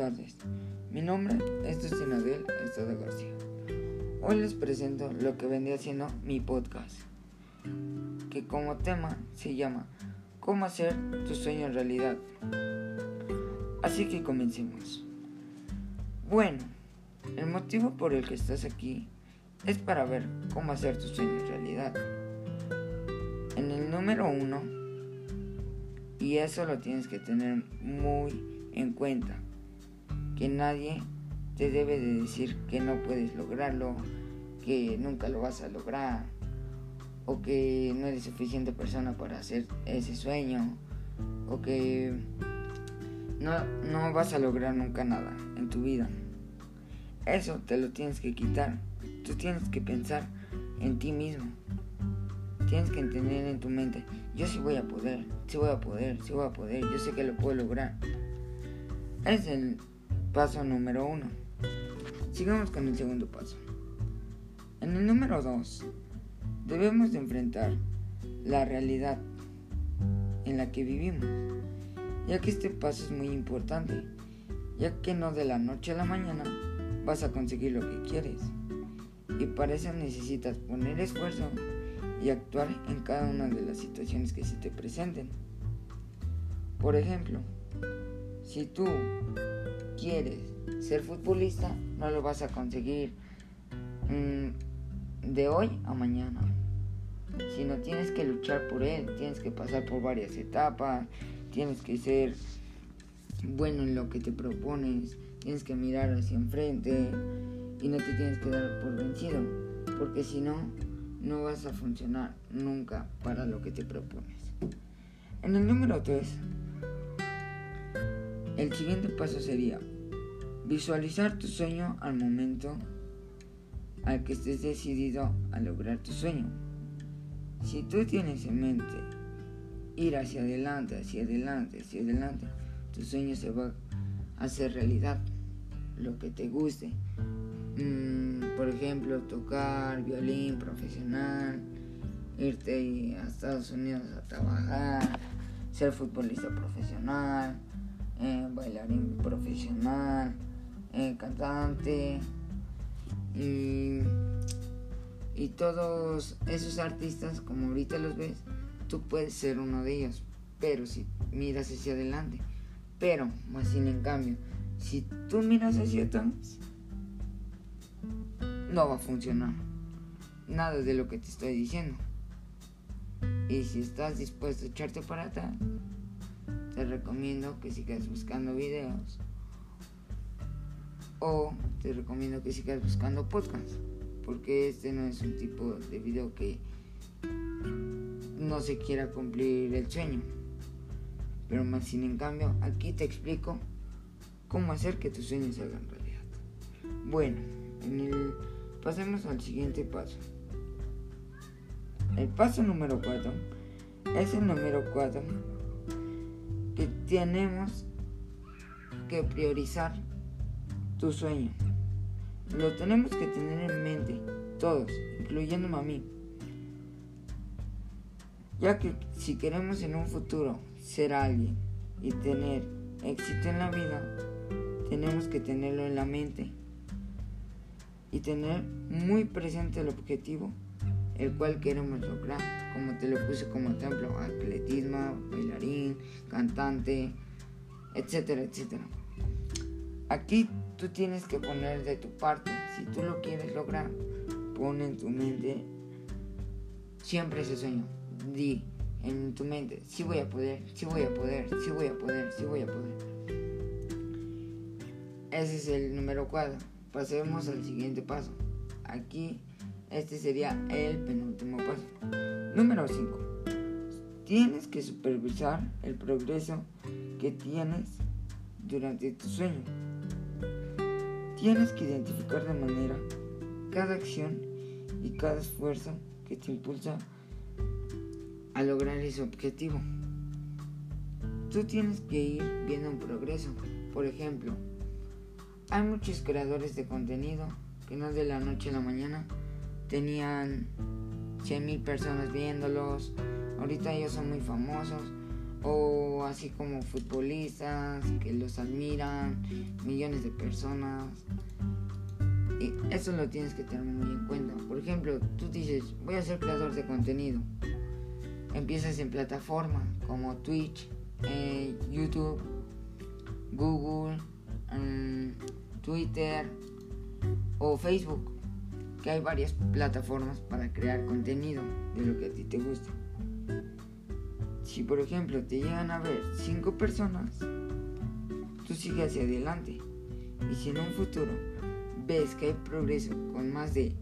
tardes, mi nombre es Dustin Adel Estado García. Hoy les presento lo que vendría siendo mi podcast, que como tema se llama ¿Cómo hacer tu sueño en realidad? Así que comencemos. Bueno, el motivo por el que estás aquí es para ver cómo hacer tu sueño en realidad. En el número uno, y eso lo tienes que tener muy en cuenta, que nadie te debe de decir que no puedes lograrlo, que nunca lo vas a lograr, o que no eres suficiente persona para hacer ese sueño, o que no, no vas a lograr nunca nada en tu vida. Eso te lo tienes que quitar. Tú tienes que pensar en ti mismo. Tienes que entender en tu mente, yo sí voy a poder, sí voy a poder, sí voy a poder, yo sé que lo puedo lograr. Es el paso número uno. Sigamos con el segundo paso. En el número dos, debemos de enfrentar la realidad en la que vivimos, ya que este paso es muy importante, ya que no de la noche a la mañana vas a conseguir lo que quieres. Y para eso necesitas poner esfuerzo y actuar en cada una de las situaciones que se te presenten. Por ejemplo, si tú quieres ser futbolista, no lo vas a conseguir mm, de hoy a mañana. Sino tienes que luchar por él, tienes que pasar por varias etapas, tienes que ser bueno en lo que te propones, tienes que mirar hacia enfrente y no te tienes que dar por vencido, porque si no, no vas a funcionar nunca para lo que te propones. En el número 3, el siguiente paso sería visualizar tu sueño al momento al que estés decidido a lograr tu sueño. Si tú tienes en mente ir hacia adelante, hacia adelante, hacia adelante, tu sueño se va a hacer realidad, lo que te guste. Mm, por ejemplo, tocar violín profesional, irte a Estados Unidos a trabajar, ser futbolista profesional, eh, bailarín profesional, eh, cantante y, y todos esos artistas, como ahorita los ves, tú puedes ser uno de ellos, pero si miras hacia adelante. Pero, más sin en cambio, si tú miras hacia atrás, no va a funcionar. Nada de lo que te estoy diciendo. Y si estás dispuesto a echarte para atrás, te recomiendo que sigas buscando videos. O te recomiendo que sigas buscando podcasts. Porque este no es un tipo de video que no se quiera cumplir el sueño. Pero más sin en cambio, aquí te explico cómo hacer que tus sueños se hagan realidad. Bueno, pasemos al siguiente paso. El paso número 4 es el número 4 que tenemos que priorizar tu sueño. Lo tenemos que tener en mente todos, incluyéndome a mí. Ya que si queremos en un futuro ser alguien y tener éxito en la vida, tenemos que tenerlo en la mente y tener muy presente el objetivo el cual queremos lograr, como te lo puse como ejemplo, atletismo, bailarín, cantante, etcétera, etcétera. Aquí tú tienes que poner de tu parte, si tú lo quieres lograr, pon en tu mente siempre ese sueño. Di en tu mente, sí voy a poder, sí voy a poder, sí voy a poder, sí voy a poder. Ese es el número 4. Pasemos al siguiente paso. Aquí este sería el penúltimo paso. Número 5. Tienes que supervisar el progreso que tienes durante tu sueño. Tienes que identificar de manera cada acción y cada esfuerzo que te impulsa a lograr ese objetivo. Tú tienes que ir viendo un progreso. Por ejemplo, hay muchos creadores de contenido que no de la noche a la mañana tenían 100 mil personas viéndolos. Ahorita ellos son muy famosos. O así como futbolistas que los admiran, millones de personas. Y eso lo tienes que tener muy en cuenta. Por ejemplo, tú dices, voy a ser creador de contenido. Empiezas en plataformas como Twitch, eh, YouTube, Google, mm, Twitter o Facebook, que hay varias plataformas para crear contenido de lo que a ti te gusta. Si por ejemplo te llegan a ver 5 personas, tú sigues hacia adelante. Y si en un futuro ves que hay progreso con más de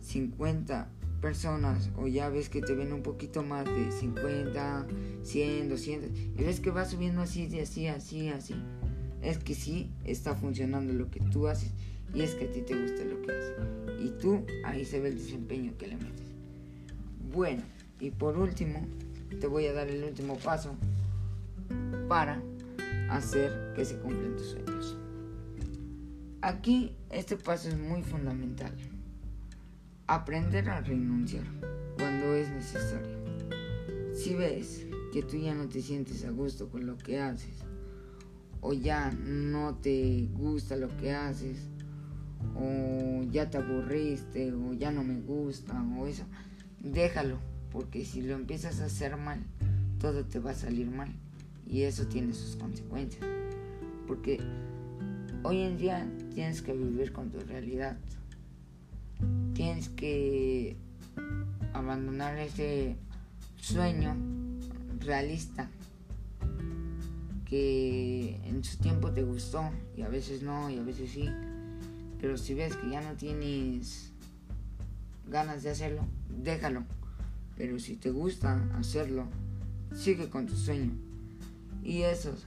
50 personas o ya ves que te ven un poquito más de 50, 100, 200 y ves que va subiendo así, así, así, así, es que sí está funcionando lo que tú haces y es que a ti te gusta lo que haces. Y tú ahí se ve el desempeño que le metes. Bueno, y por último, te voy a dar el último paso para hacer que se cumplan tus sueños. Aquí este paso es muy fundamental. Aprender a renunciar cuando es necesario. Si ves que tú ya no te sientes a gusto con lo que haces, o ya no te gusta lo que haces, o ya te aburriste, o ya no me gusta, o eso, déjalo porque si lo empiezas a hacer mal, todo te va a salir mal y eso tiene sus consecuencias. Porque hoy en día tienes que vivir con tu realidad. Tienes que abandonar ese sueño realista que en su tiempo te gustó y a veces no y a veces sí. Pero si ves que ya no tienes ganas de hacerlo, déjalo pero si te gusta hacerlo, sigue con tu sueño. Y esos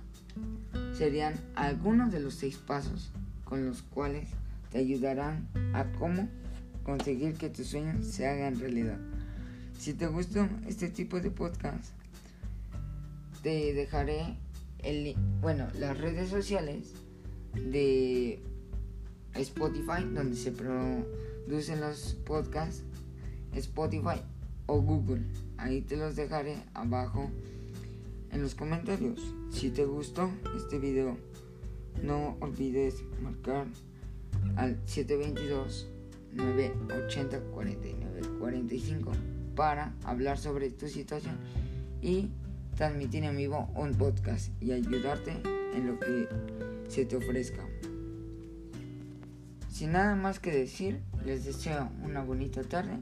serían algunos de los seis pasos con los cuales te ayudarán a cómo conseguir que tus sueños se hagan realidad. Si te gustó este tipo de podcast, te dejaré el, bueno, las redes sociales de Spotify, donde se producen los podcasts. Spotify o Google. Ahí te los dejaré abajo en los comentarios. Si te gustó este video, no olvides marcar al 722 980 49 45 para hablar sobre tu situación y transmitir en vivo un podcast y ayudarte en lo que se te ofrezca. Sin nada más que decir, les deseo una bonita tarde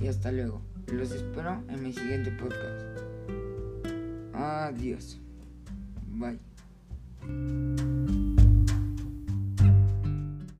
y hasta luego. Los espero en mi siguiente podcast. Adiós. Bye.